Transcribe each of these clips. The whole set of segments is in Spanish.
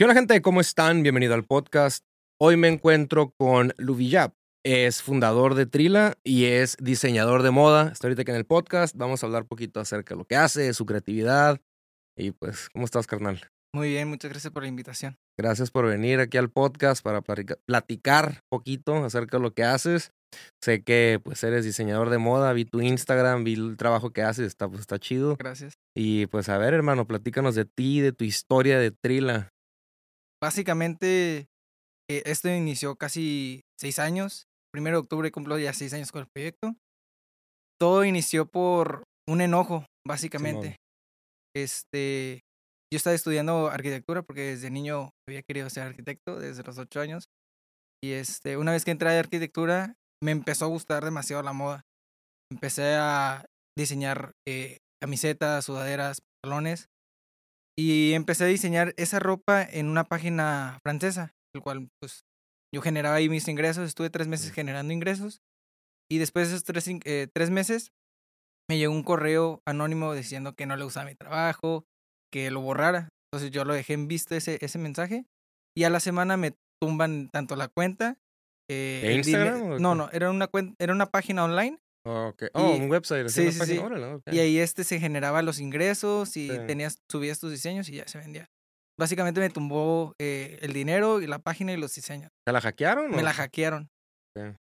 ¿Qué hola gente? ¿Cómo están? Bienvenido al podcast. Hoy me encuentro con Luvillap. Es fundador de Trila y es diseñador de moda. Está ahorita aquí en el podcast. Vamos a hablar un poquito acerca de lo que hace, su creatividad. Y pues, ¿cómo estás, carnal? Muy bien, muchas gracias por la invitación. Gracias por venir aquí al podcast para platicar un poquito acerca de lo que haces. Sé que pues eres diseñador de moda, vi tu Instagram, vi el trabajo que haces, está, pues, está chido. Gracias. Y pues a ver, hermano, platícanos de ti, de tu historia de Trila. Básicamente, eh, esto inició casi seis años. Primero de octubre cumplo ya seis años con el proyecto. Todo inició por un enojo, básicamente. este, yo estaba estudiando arquitectura porque desde niño había querido ser arquitecto, desde los ocho años. Y este, una vez que entré a arquitectura, me empezó a gustar demasiado la moda. Empecé a diseñar eh, camisetas, sudaderas, pantalones y empecé a diseñar esa ropa en una página francesa, el cual pues yo generaba ahí mis ingresos, estuve tres meses generando ingresos y después de esos tres, eh, tres meses me llegó un correo anónimo diciendo que no le gustaba mi trabajo, que lo borrara. Entonces yo lo dejé en visto ese, ese mensaje y a la semana me tumban tanto la cuenta. Eh, Instagram? no, no, era una, cuenta, era una página online Oh, oh, un website. Sí, sí, sí. Y ahí este se generaba los ingresos y tenías, subías tus diseños y ya se vendía. Básicamente me tumbó eh, el dinero y la página y los diseños. ¿Te la hackearon? Me la hackearon.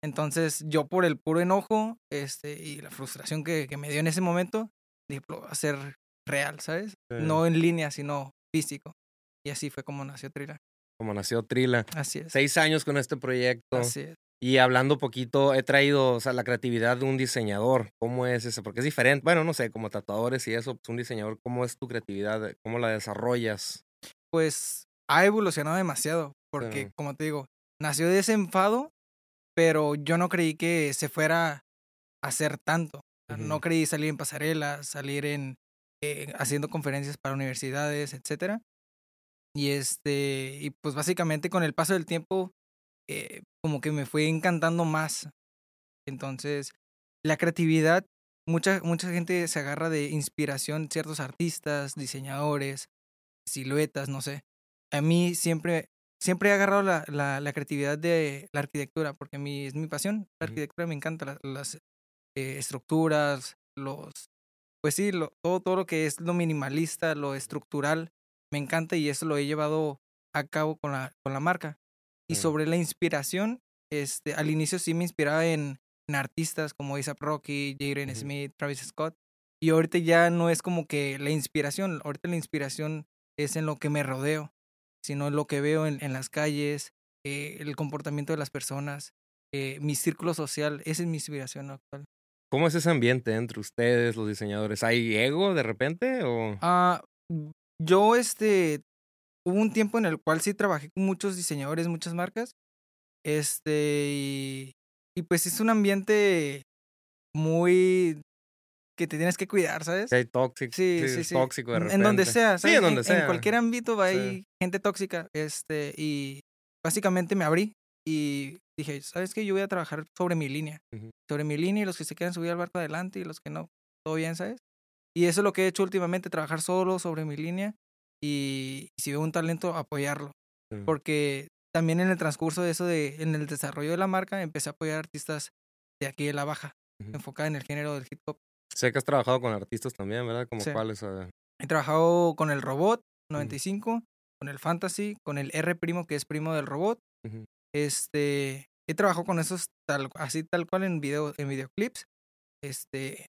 Entonces yo por el puro enojo este, y la frustración que, que me dio en ese momento, dije, lo va a ser real, ¿sabes? No en línea, sino físico. Y así fue como nació Trila. Como nació Trila. Así es. Seis años con este proyecto. Así es. Y hablando poquito, he traído, o sea, la creatividad de un diseñador. ¿Cómo es eso? Porque es diferente. Bueno, no sé, como tatuadores y eso, pues un diseñador, ¿cómo es tu creatividad? ¿Cómo la desarrollas? Pues ha evolucionado demasiado. Porque, como te digo, nació de ese enfado, pero yo no creí que se fuera a hacer tanto. No creí salir en pasarelas, salir en eh, haciendo conferencias para universidades, etcétera. Y este, y pues básicamente con el paso del tiempo eh, como que me fue encantando más. Entonces, la creatividad, mucha, mucha gente se agarra de inspiración, ciertos artistas, diseñadores, siluetas, no sé. A mí siempre, siempre he agarrado la, la, la creatividad de la arquitectura, porque a mí es mi pasión. La arquitectura me encanta, las, eh, estructuras, los, pues sí, lo, todo, todo lo que es lo minimalista, lo estructural, me encanta y eso lo he llevado a cabo con la, con la marca. Y sobre la inspiración, este, al inicio sí me inspiraba en, artistas como Isaac Rocky, Jaden Smith, Travis Scott. Y ahorita ya no es como que la inspiración, ahorita la inspiración es en lo que me rodeo, sino en lo que veo en, las calles, eh, el comportamiento de las personas, eh, mi círculo social, esa es mi inspiración actual. ¿Cómo es ese ambiente entre ustedes, los diseñadores? ¿Hay ego de repente o...? Ah, yo este hubo un tiempo en el cual sí trabajé con muchos diseñadores, muchas marcas. Este, y, y pues es un ambiente muy que te tienes que cuidar, ¿sabes? Sí, tóxico. Sí, sí, sí. Tóxico de repente. En donde sea, Sí, en donde sea. En cualquier ámbito va hay gente tóxica. Este, y básicamente me abrí y dije, ¿sabes qué? Yo voy a trabajar sobre mi línea. Sobre mi línea y los que se quieran subir al barco adelante y los que no, todo bien, ¿sabes? Y eso es lo que he hecho últimamente, trabajar solo sobre mi línea y, si veo un talento, apoyarlo. Porque también en el transcurso de eso, de, en el desarrollo de la marca, empecé a apoyar artistas de aquí de la baja, enfocada en el género del hip hop. Sé que has trabajado con artistas también, ¿verdad? Como cuáles. He trabajado con el Robot 95, con el Fantasy, con el R primo, que es primo del Robot. Este, he trabajado con esos tal, así tal cual en video, en videoclips. Este,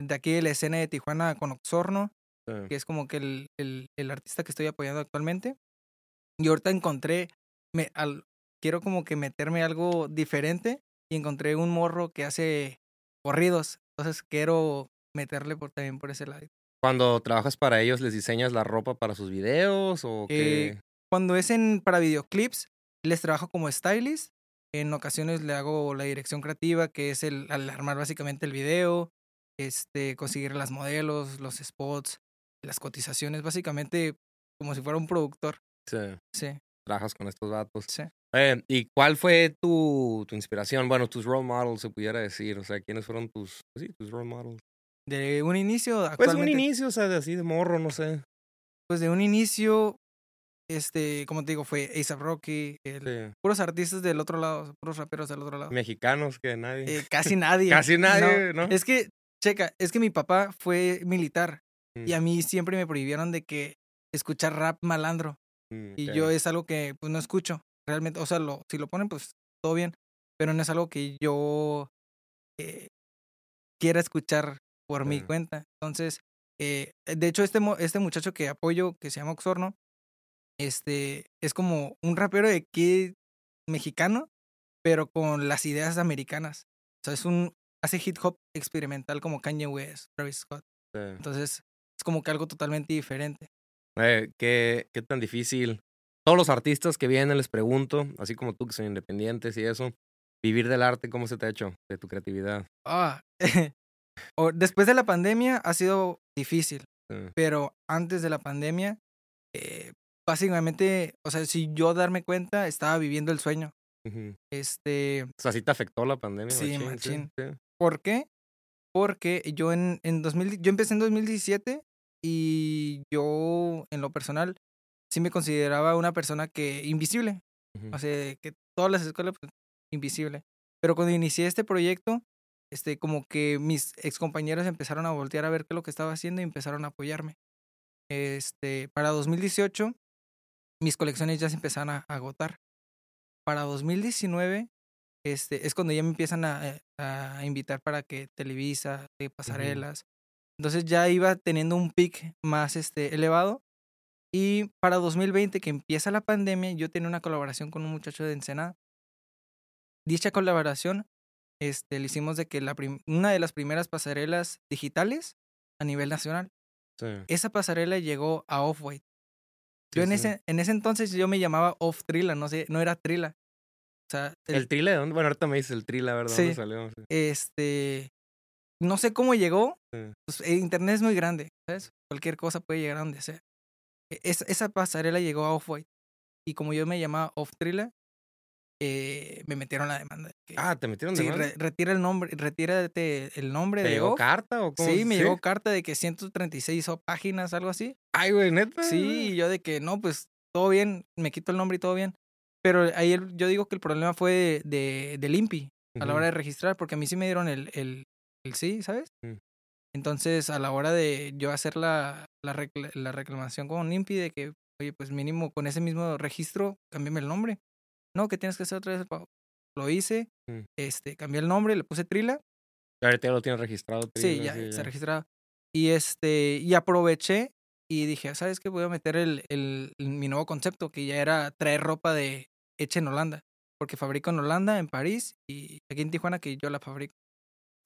de aquí de la escena de Tijuana con Oxorno, que es como que el, el, el, artista que estoy apoyando actualmente. Y ahorita encontré, me, al, quiero como que meterme algo diferente y encontré un morro que hace corridos. Entonces quiero meterle por, también por ese lado. Cuando trabajas para ellos, ¿les diseñas la ropa para sus videos o qué? Eh, cuando es en, para videoclips, les trabajo como stylist. En ocasiones le hago la dirección creativa, que es el, al armar básicamente el video, este, conseguir las modelos, los spots, las cotizaciones, básicamente como si fuera un productor. Sí. Sí. Trabajas con estos datos. Sí. Eh, ¿Y cuál fue tu, tu, inspiración? Bueno, tus role models, se pudiera decir. O sea, ¿quiénes fueron tus, pues sí, tus role models? De un inicio, actualmente. Pues un inicio, o sea, de así de morro, no sé. Pues de un inicio, este, como te digo, fue A$AP Rocky, el- Sí. puros artistas del otro lado, puros raperos del otro lado. Mexicanos que nadie. Eh, casi nadie. Casi nadie, ¿no? Es que, checa, es que mi papá fue militar y Mm, a mí siempre me prohibieron de que escuchar rap malandro. mm, Y yo es algo que pues no escucho. Realmente, o sea, lo, si lo ponen, pues todo bien. Pero no es algo que yo eh, quiera escuchar por mi cuenta. Entonces, eh, de hecho, este, este muchacho que apoyo, que se llama Oxorno, este, es como un rapero de aquí mexicano, pero con las ideas americanas. O sea, es un, hace hip hop experimental como Kanye West, Travis Scott. Sí. Entonces, es como que algo totalmente diferente. Eh, ¿qué, qué tan difícil. Todos los artistas que vienen les pregunto, así como tú que son independientes y eso, vivir del arte, ¿cómo se te ha hecho? De tu creatividad. Ah, después de la pandemia ha sido difícil, Sí. pero antes de la pandemia, eh, básicamente, o sea, si yo darme cuenta, estaba viviendo el sueño. Ujú. Este, O sea, ¿sí te afectó la pandemia? Sí, machín. sí. ¿por qué? Porque yo en, en 2000, yo empecé en 2017 y yo, en lo personal, sí me consideraba una persona que invisible. Ujú. O sea, que todas las escuelas, pues, invisible. Pero cuando inicié este proyecto, este, como que mis excompañeros empezaron a voltear a ver qué es lo que estaba haciendo y empezaron a apoyarme. Este, para 2018, mis colecciones ya se empezaron a agotar. Para 2019, este, es cuando ya me empiezan a, eh, a invitar para que Televisa, de pasarelas. Entonces ya iba teniendo un pic más este, elevado. Y para 2020, que empieza la pandemia, yo tenía una colaboración con un muchacho de Ensenada. Dicha colaboración este, le hicimos de que la una de las primeras pasarelas digitales a nivel nacional. Sí. Esa pasarela llegó a Off-White. Yo Sí, en, sí. ese, en ese entonces yo me llamaba Off Trila, no sé, no era Trila. O sea, el- ¿El trile de dónde? Bueno, ahorita me dices el trile, ¿verdad? Sí. ¿Dónde salió? Sí. este, no sé cómo llegó. Sí. Pues, eh, internet es muy grande, ¿sabes? Cualquier cosa puede llegar a donde sea. E- es- esa pasarela llegó a Off-White. Y como yo me llamaba Off Trila, eh, me metieron la demanda. que, Ah, ¿te metieron de sí, mano? re- retira el nombre, retírate el nombre ¿Te de llegó Off. carta o cómo? Sí, me llegó carta de que 136 o- páginas, algo así. Ay, güey, neta. Sí, y yo de que no, pues todo bien, me quito el nombre y todo bien. Pero ahí el- yo digo que el problema fue de, de, del INPI a la hora de registrar, porque a mí sí me dieron el sí, ¿sabes? Mm. Entonces, a la hora de yo hacer la, la, recla- la reclamación con INPI de que, oye, pues mínimo con ese mismo registro, cámbiame el nombre. No, que tienes que hacer otra vez el pago. Lo hice, Mm. este, cambié el nombre, le puse Trila Ahorita ya lo tienes registrado. Sí, Trila, ya, se registraba. Y este, y aproveché y dije, ¿sabes qué? Voy a meter el, el, mi nuevo concepto, que ya era traer ropa de hecha en Holanda. Porque fabrico en Holanda, en París y aquí en Tijuana que yo la fabrico.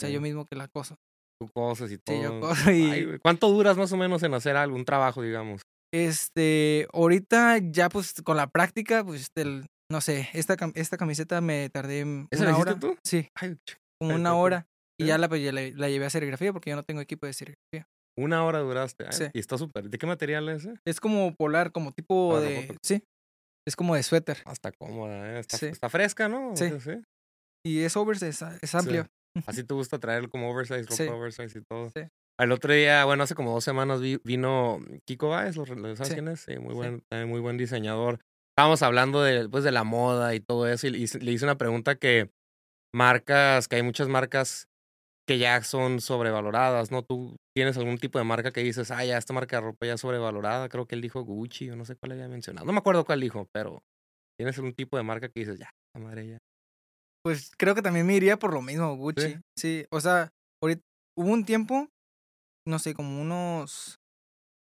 O sea, yo mismo que la coso. Tú cosas y todo. Sí, yo coso y Ay, güey, ¿Cuánto duras más o menos en hacer algo, un trabajo, digamos? este, ahorita ya pues con la práctica, pues el, no sé, esta, esta camiseta me tardé ¿Esa una hora. tú? Sí, Ay, como una hora. Y ya la, pues, ya la, la llevé a serigrafía porque yo no tengo equipo de serigrafía. una hora duraste. Ay, Sí. Y está súper. ¿De qué material es ese? Es como polar, como tipo Para de... Sí, es como de suéter. Ah, Está cómoda, ¿eh? Está, Sí. está fresca, ¿no? Sí. sí. Y es oversize, es, es amplio. Así te gusta traer como oversize, ropa Sí. oversize y todo. Sí. El otro día, bueno, hace como dos semanas vi- vino Kiko Baez, ¿lo, lo sabes Sí. quién es? Sí, muy buen, muy buen diseñador. Estábamos hablando de, pues, de la moda y todo eso, y le hice, le hice una pregunta que marcas, que hay muchas marcas que ya son sobrevaloradas, ¿no? Tú tienes algún tipo de marca que dices, ah, ya esta marca de ropa ya es sobrevalorada, creo que él dijo Gucci o no sé cuál había mencionado. No me acuerdo cuál dijo, pero tienes algún tipo de marca que dices, ya, esta madre ya. Pues creo que también me iría por lo mismo, Gucci. Sí, o sea, ahorita, hubo un tiempo, no sé, como unos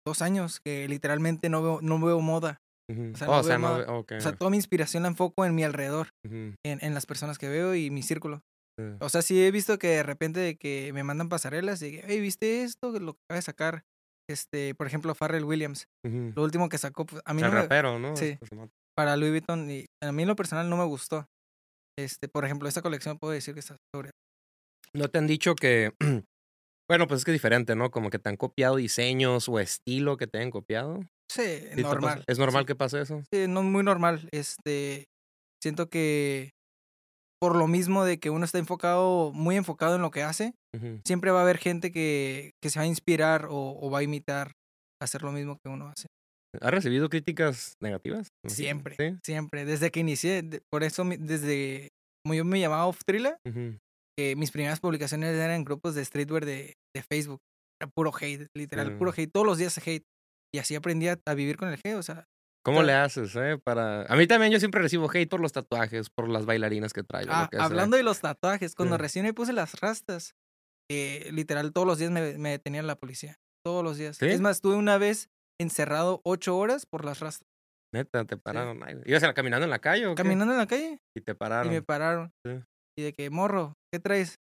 dos años que literalmente no veo, no veo moda. O sea, Oh, no o sea, veo no, moda. ok. O sea, toda mi inspiración la enfoco en mi alrededor, en, en las personas que veo y mi círculo. O sea, sí he visto que de repente de que me mandan pasarelas y hey, ¿viste esto? Lo que acaba de sacar, este, por ejemplo, Farrell Williams. Lo último que sacó, pues, a mí El no me, rapero, ¿no? sí. Este para Louis Vuitton y a mí en lo personal no me gustó. Este, por ejemplo, esta colección puedo decir que está sobre. ¿No te han dicho que, bueno, pues es que es diferente, ¿no? Como que te han copiado diseños o estilo que te han copiado? Sí, ¿Sí te normal. ¿Es normal sí. que pase eso? Sí, no muy normal. Este, siento que por lo mismo de que uno está enfocado, muy enfocado en lo que hace, siempre va a haber gente que, que se va a inspirar o, o va a imitar hacer lo mismo que uno hace. ¿Has recibido críticas negativas? Siempre, siempre. Desde que inicié, por eso desde como yo me llamaba Off Thriller, que mis primeras publicaciones eran en grupos de streetwear de, de Facebook. Era puro hate, literal, puro hate. Todos los días hate. Y así aprendí a, vivir con el hate, o sea. ¿Cómo le haces, eh? Para... A mí también yo siempre recibo hate por los tatuajes, por las bailarinas que traigo. Ah, hablando de los tatuajes, cuando recién me puse las rastas, eh, literal, todos los días me, me detenían la policía. Todos los días. Es más, estuve una vez encerrado ocho horas por las rastas. Neta, te pararon. ¿Ibas caminando en la calle o Caminando en la calle. Y te pararon. Y me pararon. Y de que, morro, ¿qué traes?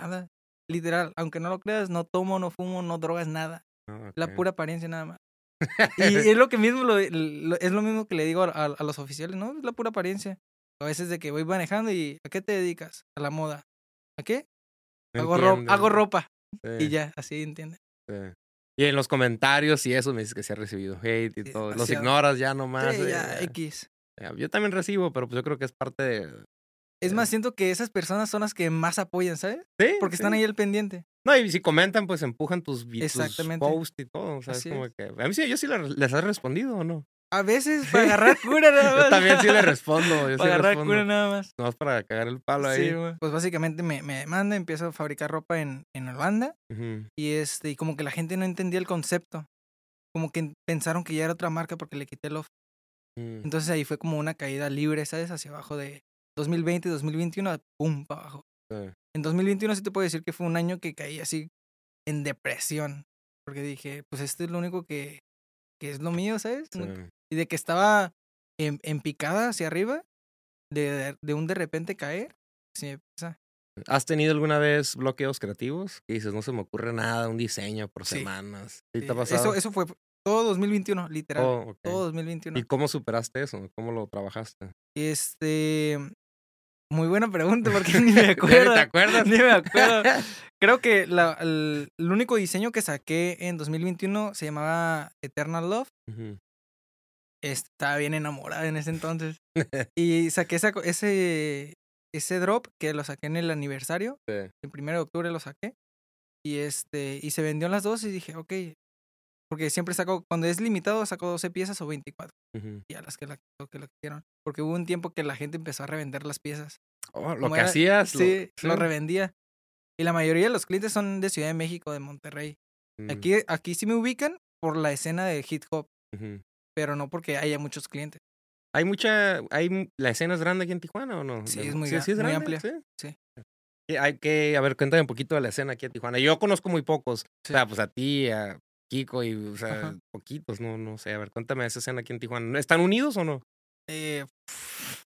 Nada. Literal, aunque no lo creas, no tomo, no fumo, no drogas, nada. Ah, la pura apariencia nada más. y es lo que mismo, lo, es lo mismo que le digo a, los oficiales, ¿no? Es la pura apariencia. A veces de que voy manejando y ¿a qué te dedicas? A la moda. ¿A qué? hago, hago ropa. Y ya, así entiende. Sí. Y en los comentarios y eso me dices que se ha recibido hate y todo. Los ignoras ya nomás. Sí, ya, X. Yo también recibo, pero pues yo creo que es parte de... Es más, siento que esas personas son las que más apoyan, ¿sabes? Sí. Porque están ahí al pendiente. No, y si comentan, pues empujan tus, tus posts y todo. O sea, es como que... A mí sí, yo sí les has respondido o no. A veces para agarrar cura nada más. Yo también sí le respondo. para agarrar cura nada más. No para cagar el palo ahí. Sí, Pues básicamente me, me manda, empiezo a fabricar ropa en, en Holanda. Y este, y como que la gente no entendía el concepto. Como que pensaron que ya era otra marca porque le quité el off. Mm. Entonces ahí fue como una caída libre, ¿sabes? Hacia abajo de 2020, 2021, pum, para abajo. En 2021 sí te puedo decir que fue un año que caí así en depresión. Porque dije, pues esto es lo único que, que es lo mío, ¿sabes? Y de que estaba en, en picada hacia arriba, de, de, un de repente caer. Sí, ¿Has tenido alguna vez bloqueos creativos? Que dices, no se me ocurre nada, un diseño por semanas. ¿Sí te ha pasado? Eso, eso fue todo 2021, literal. Oh, todo 2021. ¿Y cómo superaste eso? ¿Cómo lo trabajaste? Este. Muy buena pregunta porque ni me acuerdo. ¿Te acuerdas? Ni me acuerdo. Creo que la, el, único diseño que saqué en 2021 se llamaba Eternal Love estaba bien enamorada en ese entonces. y saqué ese, ese drop que lo saqué en el aniversario. El primero de octubre lo saqué. Y este, y se vendió en las dos y dije, ok. Porque siempre saco, cuando es limitado, saco 12 piezas o 24. Y a las que la, que la quisieron. Porque hubo un tiempo que la gente empezó a revender las piezas. Oh, lo que hacías. Sí, lo, revendía. Y la mayoría de los clientes son de Ciudad de México, de Monterrey. Mm. Aquí, aquí sí me ubican por la escena de hip hop pero no porque haya muchos clientes. ¿Hay mucha, hay, la escena es grande aquí en Tijuana o no? Sí, es muy, sí, muy amplia. Sí. Hay que, a ver, cuéntame un poquito de la escena aquí en Tijuana. Yo conozco muy pocos. O sea, pues a ti, a Kiko y, o sea, poquitos, no, no sé. A ver, cuéntame de esa escena aquí en Tijuana. ¿Están unidos o no? Eh,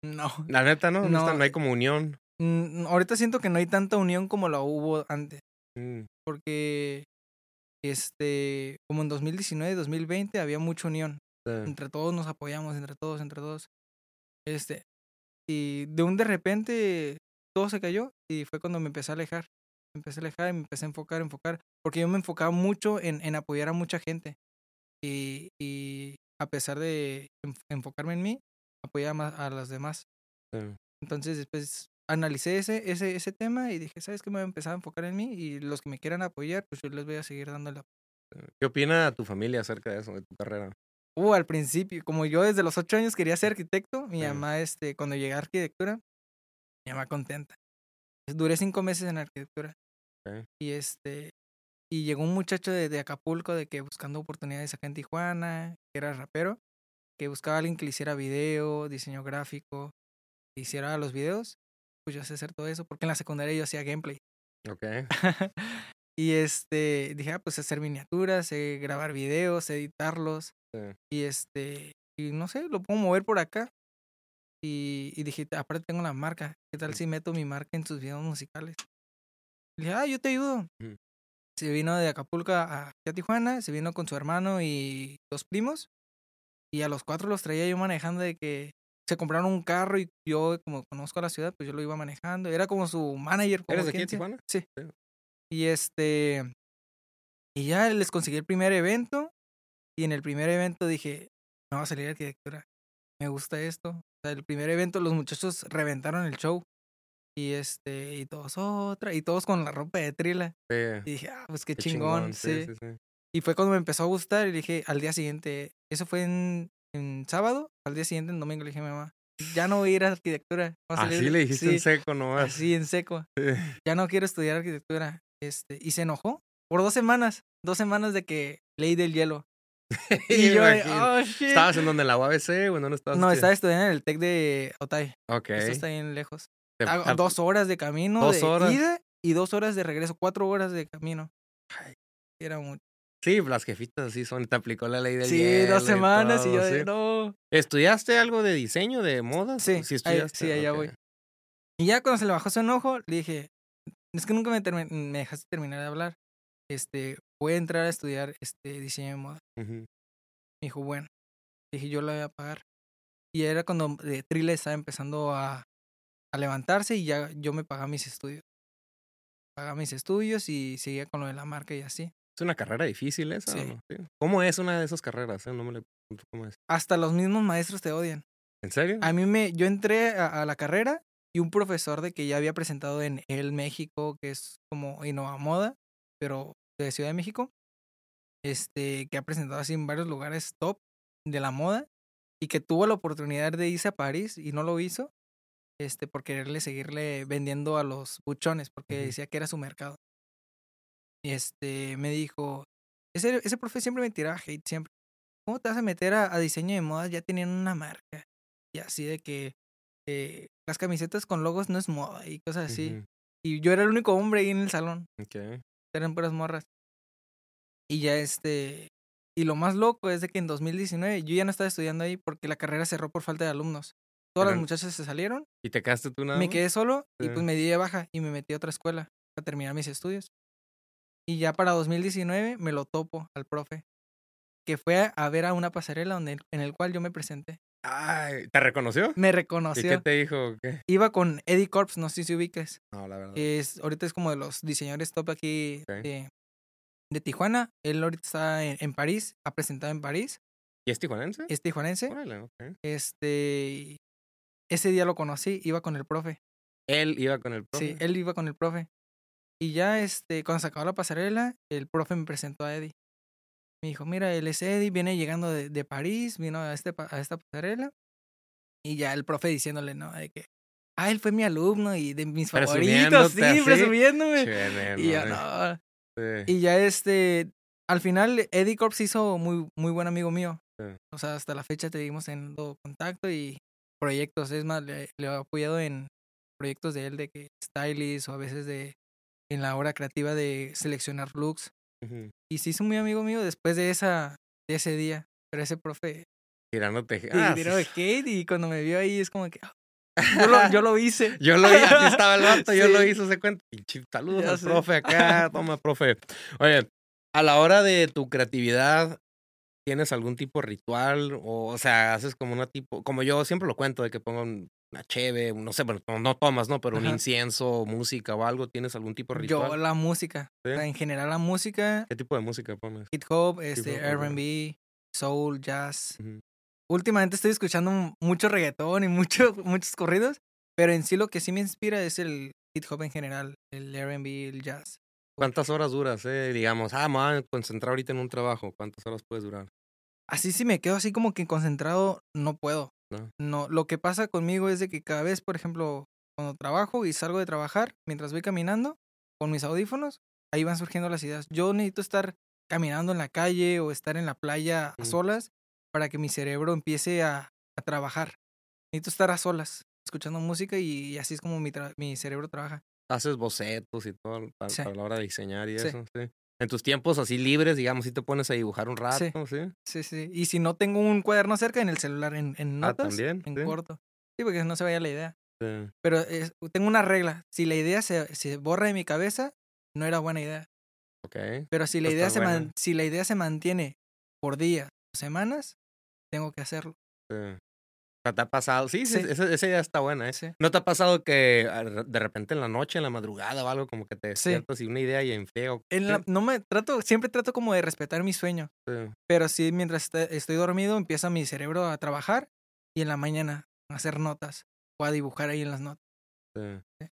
no. La neta, ¿no? No, no hay como unión. Ahorita siento que no hay tanta unión como la hubo antes. Mm. Porque, este, como en 2019, 2020 había mucha unión. Entre todos nos apoyamos, entre todos, entre todos. Este, y de un de repente todo se cayó y fue cuando me empecé a alejar. Me empecé a alejar y me empecé a enfocar, enfocar, porque yo me enfocaba mucho en, en apoyar a mucha gente. Y, y a pesar de enfocarme en mí, apoyaba a los demás. Entonces después analicé ese, ese, ese tema y dije, ¿sabes qué? Me voy a empezar a enfocar en mí y los que me quieran apoyar, pues yo les voy a seguir dando la... ¿Qué opina tu familia acerca de eso, de tu carrera? Uh, al principio, como yo desde los ocho años quería ser arquitecto, mi mamá, este, cuando llegué a arquitectura, mi mamá contenta. Duré cinco meses en arquitectura. Y este, y llegó un muchacho de, Acapulco de que buscando oportunidades acá en Tijuana, que era rapero, que buscaba a alguien que le hiciera video, diseño gráfico, que hiciera los videos. Pues yo sé hacer todo eso, porque en la secundaria yo hacía gameplay. Ok. y este, dije, ah, pues hacer miniaturas, grabar videos, editarlos. Y este, y no sé, lo puedo mover por acá. Y, y dije, aparte tengo la marca. ¿Qué tal si meto mi marca en sus videos musicales? Y dije, ah, yo te ayudo. Se vino de Acapulco a, a Tijuana, se vino con su hermano y dos primos. Y a los cuatro los traía yo manejando de que se compraron un carro y yo, como conozco la ciudad, pues yo lo iba manejando. Era como su manager. ¿Eres de aquí en Tijuana? Sí. Y este. Y ya les conseguí el primer evento. Y en el primer evento dije, me va a salir arquitectura. Me gusta esto. O sea, el primer evento los muchachos reventaron el show. Y este, y todos otra, y todos con la ropa de trila. Y dije, ah, pues qué, chingón, sí. Y fue cuando me empezó a gustar y dije al día siguiente, eso fue en, en sábado, al día siguiente, en domingo, le dije a mi mamá, ya no voy a ir a arquitectura. Así le dijiste en seco nomás. Así en seco. Ya no quiero estudiar arquitectura. Este, y se enojó por dos semanas, dos semanas de que leí del hielo. y yo, oh, shit. ¿Estabas en donde la UABC o dónde estabas? No, estaba estudiando en el TEC de Otay. Ok. Eso está bien lejos. dos horas de camino ¿Dos de horas? ida y dos horas de regreso, cuatro horas de camino. Ay, era mucho. Sí, las jefitas sí son, te aplicó la ley del Sí, dos semanas y, yo de, no. ¿Estudiaste algo de diseño, de moda? Sí, sí, estudiaste? sí, allá voy. Y ya cuando se le bajó su enojo, le dije, es que nunca me, me dejaste terminar de hablar. Este, voy a entrar a estudiar este diseño de moda. Me dijo, bueno. Dije, yo la voy a pagar. Y era cuando de Trile estaba empezando a, a levantarse y ya yo me pagaba mis estudios. Pagaba mis estudios y seguía con lo de la marca y así. Es una carrera difícil esa. Sí. ¿Cómo es una de esas carreras? Eh? No me le cómo es. Hasta los mismos maestros te odian. ¿En serio? A mí me, yo entré a, la carrera y un profesor de que ya había presentado en El México, que es como Innova Moda, pero de Ciudad de México, este, que ha presentado así en varios lugares top de la moda y que tuvo la oportunidad de irse a París y no lo hizo, este, por quererle seguirle vendiendo a los buchones, porque decía que era su mercado. Y este, me dijo, ese, ese profe siempre me tiraba hate, siempre. ¿Cómo te vas a meter a, diseño de moda ya teniendo una marca? Y así de que eh, las camisetas con logos no es moda y cosas así. Y yo era el único hombre ahí en el salón. Okay. Eran puras morras. Y ya este... Y lo más loco es de que en 2019 yo ya no estaba estudiando ahí porque la carrera cerró por falta de alumnos. Todas las muchachas se salieron. ¿Y te quedaste tú nada Me quedé solo y pues me di de baja y me metí a otra escuela para terminar mis estudios. Y ya para 2019 me lo topo al profe, que fue a ver a una pasarela donde, en el cual yo me presenté. Ay, ¿te reconoció? Me reconoció. ¿Y qué te dijo? ¿Qué? Iba con Eddie Corps, no sé si ubiques. No, la verdad. Es, ahorita es como de los diseñadores top aquí de, de, Tijuana. Él ahorita está en, París, ha presentado en París. ¿Y es tijuanense? Es tijuanense. Este, ese día lo conocí, iba con el profe. Él iba con el profe. Sí, él iba con el profe. Y ya, este, cuando se acabó la pasarela, el profe me presentó a Eddie. Me dijo, mira, él es Eddie, viene llegando de, de París, vino a, este, a esta pasarela. Y ya el profe diciéndole, ¿no? De que, ah, él fue mi alumno y de mis favoritos, sí, presumiéndome. y no. Y ya, este, al final, Eddie Corps hizo muy, muy buen amigo mío. O sea, hasta la fecha seguimos teniendo contacto y proyectos. Es más, le, le, he apoyado en proyectos de él de que stylist o a veces de en la hora creativa de seleccionar looks. Y se hizo muy amigo mío después de esa de ese día. Pero ese profe. Tirándote. Ah, tiró de Kate y cuando me vio ahí es como que. Ah, yo, lo, yo lo hice. yo lo hice, así estaba el vato, yo lo hice, se cuenta. Saludos al profe acá, toma, profe. Oye, a la hora de tu creatividad, ¿tienes algún tipo de ritual? O, o sea, haces como una tipo, como yo siempre lo cuento, de que pongo una cheve, no sé, bueno, no tomas, ¿no? Pero un incienso, música o algo, ¿tienes algún tipo de ritual? Yo la música, en general la música. ¿Qué tipo de música pones? Hip hop, este, R&B, soul, jazz. Últimamente estoy escuchando mucho reggaetón y mucho, muchos corridos, pero en sí lo que sí me inspira es el hip hop en general, el R&B, el jazz. ¿Cuántas horas duras, eh? Digamos, ah, me voy a concentrar ahorita en un trabajo, ¿cuántas horas puedes durar? Así si me quedo así como que concentrado, no puedo. No. lo que pasa conmigo es de que cada vez, por ejemplo, cuando trabajo y salgo de trabajar, mientras voy caminando con mis audífonos, ahí van surgiendo las ideas. Yo necesito estar caminando en la calle o estar en la playa a solas para que mi cerebro empiece a, trabajar. Necesito estar a solas, escuchando música y, así es como mi, mi cerebro trabaja. Haces bocetos y todo para, la hora de diseñar y eso, sí. En tus tiempos así libres, digamos, si te pones a dibujar un rato, ¿sí? Sí, sí. Y si no tengo un cuaderno cerca, en el celular, en, en ah, notas, en corto. Sí, porque no se vaya la idea. Sí. Pero tengo una regla. Si la idea se, se, borra de mi cabeza, no era buena idea. Ok. Pero si la, idea se si la idea se mantiene por días o semanas, tengo que hacerlo. Sí. ¿Te ha pasado? Sí, sí. Esa, idea está buena, ¿eh? ¿No te ha pasado que ah, de repente en la noche, en la madrugada o algo, como que te despiertas y una idea y en feo? no me trato, siempre trato como de respetar mi sueño. Pero sí, mientras estoy dormido, empieza mi cerebro a trabajar y en la mañana a hacer notas o a dibujar ahí en las notas.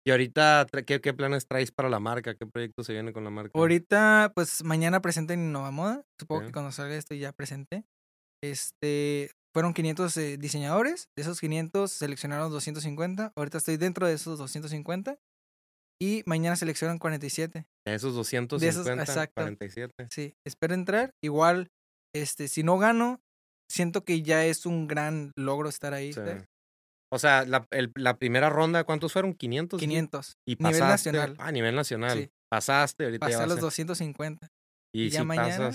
Y ahorita, ¿qué, ¿qué, planes traes para la marca? ¿Qué proyectos se vienen con la marca? Ahorita, pues mañana presente en Innova Moda. Supongo que cuando salga esto ya presenté. Este, fueron 500 eh, diseñadores. De esos 500 seleccionaron 250. Ahorita estoy dentro de esos 250. Y mañana seleccionan 47. De esos 250, de esos, exacto. 47. Sí, espero entrar. Igual, este, si no gano, siento que ya es un gran logro estar ahí. O sea, la, el, la, primera ronda, ¿cuántos fueron? 500. 500. Y pasaste, nivel nacional. Ah, nivel nacional. Sí. Pasaste, ahorita Pasé a los 250. Y, ya mañana,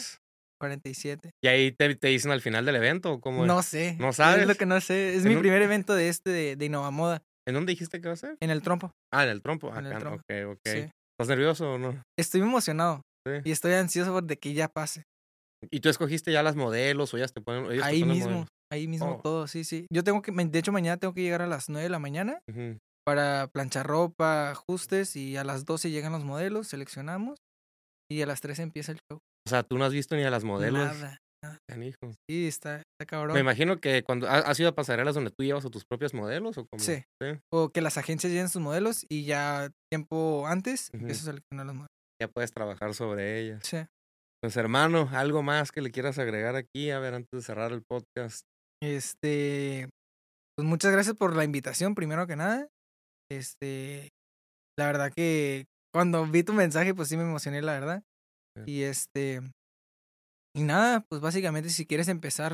47. ¿Y ahí te, te, dicen al final del evento? ¿o cómo no sé. ¿No sabes? Es lo que no sé. Es mi primer evento de este, de, de Innova Moda. ¿En dónde dijiste que va a ser? En el trompo. Ah, en el trompo. En el trompo. Ok, ok. ¿Estás nervioso o no? Estoy emocionado. Sí. Y estoy ansioso por de que ya pase. ¿Y tú escogiste ya las modelos o ya te ponen? Ahí mismo. Ahí mismo oh. todo, sí, sí. Yo tengo que, de hecho, mañana tengo que llegar a las 9 de la mañana para planchar ropa, ajustes y a las 12 llegan los modelos, seleccionamos y a las 3 empieza el show. O sea, tú no has visto ni a las modelos. Nada. Sí, está, está cabrón. Me imagino que cuando has ido a pasarelas donde tú llevas a tus propios modelos o como. Sí. O que las agencias lleven sus modelos y ya tiempo antes uh empiezas a seleccionar los modelos. Ya puedes trabajar sobre ellas. Sí. Pues hermano, algo más que le quieras agregar aquí, a ver, antes de cerrar el podcast. Este, pues muchas gracias por la invitación, primero que nada. Este, la verdad que cuando vi tu mensaje, pues sí me emocioné, la verdad. Y este, y nada, pues básicamente si quieres empezar,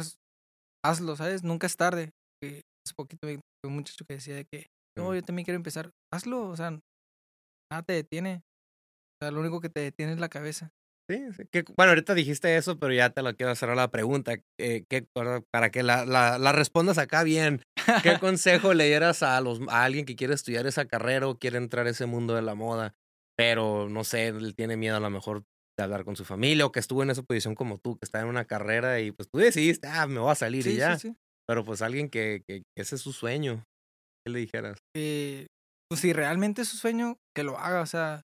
hazlo, ¿sabes? Nunca es tarde. Es poquito un muchacho que decía de que, no, yo también quiero empezar. Hazlo, o sea, nada te detiene. O sea, lo único que te detiene es la cabeza. Sí, Que, bueno, ahorita dijiste eso, pero ya te lo quiero hacer la pregunta. Eh, para que la, la, la, respondas acá bien, ¿qué consejo le dieras a, los, a alguien que quiere estudiar esa carrera o quiere entrar a ese mundo de la moda? Pero no sé, él tiene miedo a lo mejor de hablar con su familia o que estuvo en esa posición como tú, que está en una carrera y pues tú decidiste, ah, me voy a salir y ya. Pero pues alguien que, que, ese es su sueño, ¿qué le dijeras? Eh, pues si realmente es su sueño, que lo haga, o sea,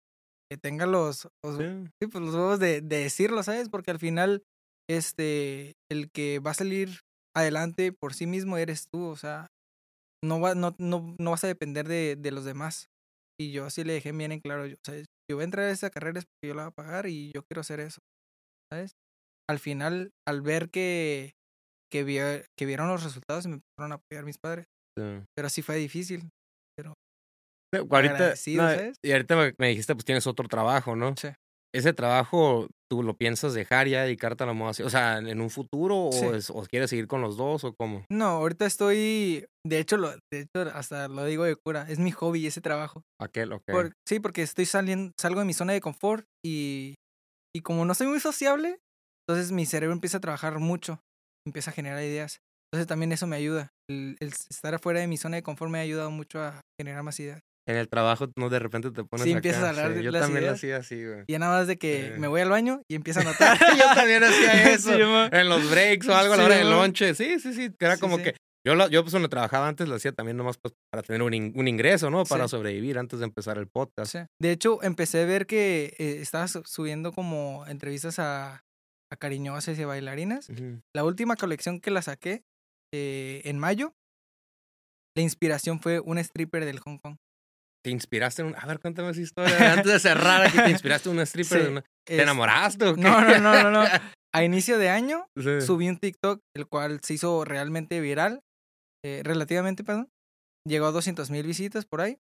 que tenga los, los, sí. pues los huevos de, de, decirlo, ¿sabes? Porque al final, este, el que va a salir adelante por sí mismo eres tú, o sea, no, va, no, no, no vas a depender de, de los demás. Y yo así le dejé bien en claro, yo, ¿sabes? Yo voy a entrar a esa carrera es porque yo la voy a pagar y yo quiero hacer eso, ¿sabes? Al final, al ver que, que, que vieron los resultados, me empezaron a apoyar mis padres. Pero sí fue difícil, pero ahorita, y ahorita me dijiste, pues tienes otro trabajo, ¿no? Sí. ¿Ese trabajo tú lo piensas dejar ya, dedicarte a la moda? O sea, ¿en un futuro o, o quieres seguir con los dos o cómo? No, ahorita estoy, de hecho, lo, de hecho hasta lo digo de cura, es mi hobby ese trabajo. Aquel, ok. sí, porque estoy saliendo, salgo de mi zona de confort y, y como no soy muy sociable, entonces mi cerebro empieza a trabajar mucho, empieza a generar ideas. Entonces también eso me ayuda. el estar afuera de mi zona de confort me ha ayudado mucho a generar más ideas. En el trabajo, no de repente te pones Sí, empiezas a hablar de Yo también lo hacía así, güey. Y nada más de que me voy al baño y empiezo a notar. yo también hacía eso. en los breaks o algo a la hora del lonche. Sí, sí, sí. Era como que. Yo, yo pues cuando trabajaba antes lo hacía también nomás pues, para tener un, un ingreso, ¿no? Para sobrevivir antes de empezar el podcast. De hecho, empecé a ver que eh, estabas subiendo como entrevistas a, a cariñosas y bailarinas. La última colección que la saqué eh, en mayo, la inspiración fue un stripper del Hong Kong te inspiraste en un... A ver, cuéntame esa historia. Antes de cerrar aquí, te inspiraste en un stripper. ¿Te enamoraste o qué? No, no, no, no, no. A inicio de año subí un TikTok, el cual se hizo realmente viral. Eh, relativamente, perdón. Llegó a 200 mil visitas por ahí.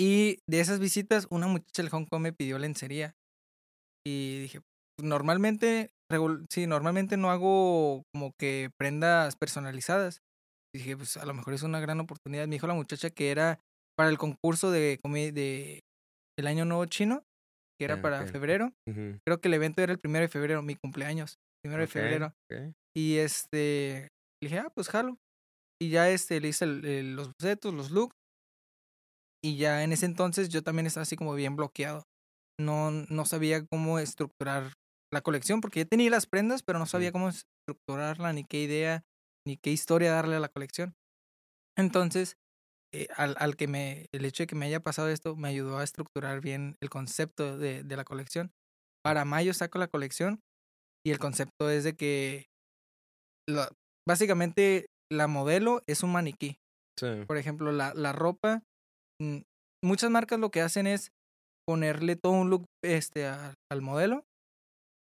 Y de esas visitas, una muchacha del Hong Kong me pidió lencería. Y dije, normalmente, sí, normalmente no hago como que prendas personalizadas. dije, pues a lo mejor es una gran oportunidad. Me dijo la muchacha que era para el concurso de, de el Año Nuevo Chino, que era ah, para febrero. Creo que el evento era el primero de febrero, mi cumpleaños, primero de febrero. Y este, dije, ah, pues jalo. Y ya este, le hice los bocetos, los looks. Y ya en ese entonces yo también estaba así como bien bloqueado. No, no sabía cómo estructurar la colección, porque ya tenía las prendas, pero no sabía cómo estructurarla, ni qué idea, ni qué historia darle a la colección. Entonces, eh, al, al, que me, el hecho de que me haya pasado esto me ayudó a estructurar bien el concepto de, de la colección. Para mayo saco la colección y el concepto es de que básicamente la modelo es un maniquí. Por ejemplo, la, la ropa mm, muchas marcas lo que hacen es ponerle todo un look este, al modelo.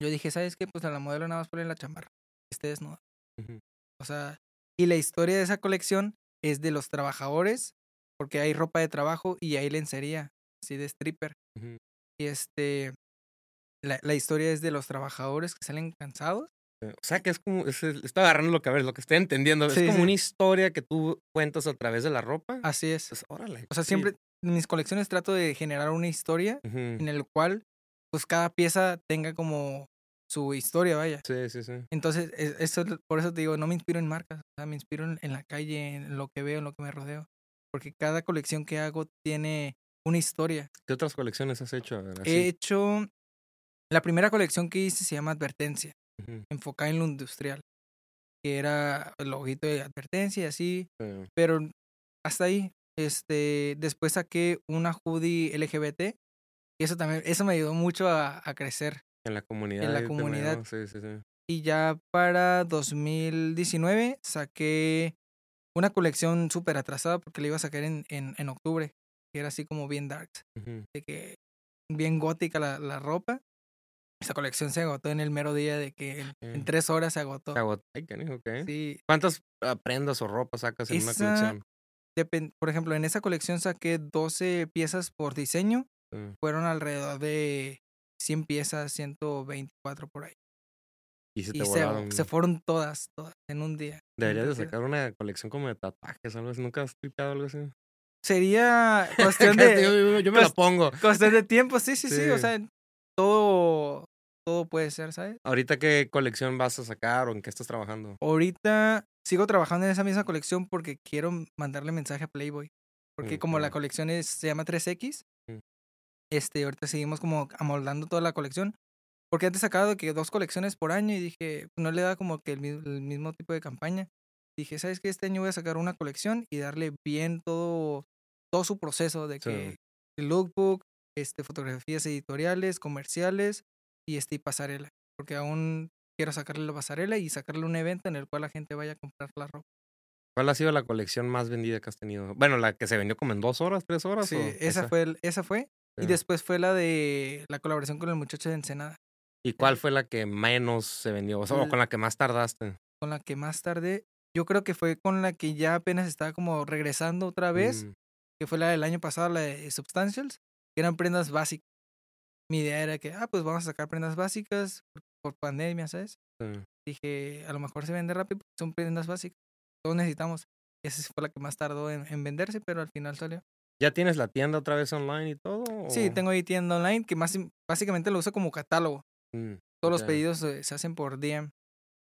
Yo dije, ¿sabes qué? Pues a la modelo nada más ponen la chamarra, esté desnuda. O sea, y la historia de esa colección es de los trabajadores, porque hay ropa de trabajo y hay lencería, así de stripper. Y este, la, la, historia es de los trabajadores que salen cansados. O sea, que es como, estoy agarrando lo que a ver, lo que estoy entendiendo. es como una historia que tú cuentas a través de la ropa. Así es. Pues, órale. O sea, siempre en mis colecciones trato de generar una historia en el cual, pues cada pieza tenga como su historia, vaya. Sí, sí, sí. Entonces, e, eso, por eso te digo, no me inspiro en marcas, o sea, me inspiro en, en, la calle, en lo que veo, en lo que me rodeo. Porque cada colección que hago tiene una historia. ¿Qué otras colecciones has hecho? He hecho, la primera colección que hice se llama Advertencia, enfocada en lo industrial, que era el ojito de advertencia y así, pero hasta ahí. Este, después saqué una hoodie LGBT y eso también, eso me ayudó mucho a, a crecer en la comunidad. En la comunidad. Y ya para 2019 saqué una colección súper atrasada porque la iba a sacar en, en, en octubre. Que era así como bien dark. De que bien gótica la, la, ropa. Esa colección se agotó en el mero día de que en, tres horas se agotó. Se agotó. Sí. ¿Cuántas ah, prendas o ropa sacas en una colección? por ejemplo, en esa colección saqué 12 piezas por diseño. Fueron alrededor de 100 piezas, 124 por ahí. Y se te se, fueron todas, todas, en un día. Deberías de sacar una colección como de tatuajes, algo así. ¿Nunca has tripeado algo así? Sería cuestión de... yo, me lo pongo. Cuestión de tiempo, sí, sí, sí, O sea, todo, todo puede ser, ¿sabes? ¿Ahorita qué colección vas a sacar o en qué estás trabajando? Ahorita sigo trabajando en esa misma colección porque quiero mandarle mensaje a Playboy. Porque mm, como la colección es, se llama 3X, este, ahorita seguimos como amoldando toda la colección. Porque antes sacaba que dos colecciones por año y dije, no le da como que el, mismo tipo de campaña. Dije, ¿sabes qué? Este año voy a sacar una colección y darle bien todo, todo su proceso de que el lookbook, este, fotografías editoriales, comerciales y este pasarela. Porque aún quiero sacarle la pasarela y sacarle un evento en el cual la gente vaya a comprar la ropa. ¿Cuál ha sido la colección más vendida que has tenido? Bueno, la que se vendió como en dos horas, tres horas. Sí, esa, Fue, esa fue. Y después fue la de la colaboración con el muchacho de Ensenada. ¿Y cuál fue la que menos se vendió? O, sea, con la que más tardaste. Con la que más tardé, yo creo que fue con la que ya apenas estaba como regresando otra vez, mm. que fue la del año pasado, la de Substantials, que eran prendas básicas. Mi idea era que, ah, pues vamos a sacar prendas básicas por, pandemia, ¿sabes? Dije, a lo mejor se vende rápido, son prendas básicas. Todos necesitamos. Esa fue la que más tardó en venderse, pero al final salió. ¿Ya tienes la tienda otra vez online y todo? Sí, tengo ahí tienda online que más básicamente lo uso como catálogo. Mm, Todos los pedidos se, hacen por DM.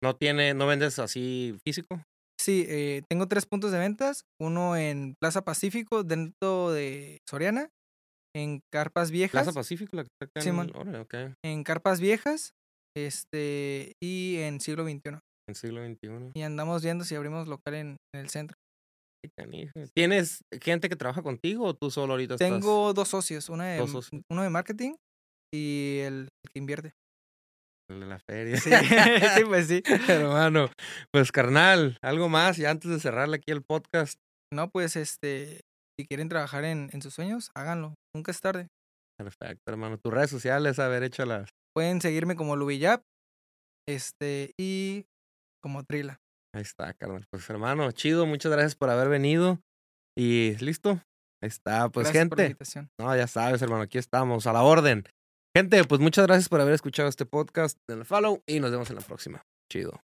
¿No tiene, no vendes así físico? Sí, eh, tengo tres puntos de ventas. Uno en Plaza Pacífico, dentro de Soriana. En Carpas Viejas. Plaza Pacífico, la que está en... En Carpas Viejas. Este, y en siglo XXI. En siglo XXI. Y andamos viendo si abrimos local en el centro. ¿Tienes gente que trabaja contigo o tú solo ahorita Tengo dos socios, una de, uno de marketing y el que invierte. De la feria. Sí, pues sí. Hermano, pues carnal, algo más y antes de cerrarle aquí el podcast. No, pues este, si quieren trabajar en, en sus sueños, háganlo. Nunca es tarde. Perfecto, hermano. Tus redes sociales, a ver, échalas. Pueden seguirme como Lubiyap, este, y como Trila. Ahí está, carnal. Pues hermano, chido, muchas gracias por haber venido. Y listo. Ahí está, pues gente. no, ya sabes, hermano, aquí estamos, a la orden. Gente, pues muchas gracias por haber escuchado este podcast. Denle follow y nos vemos en la próxima. Chido.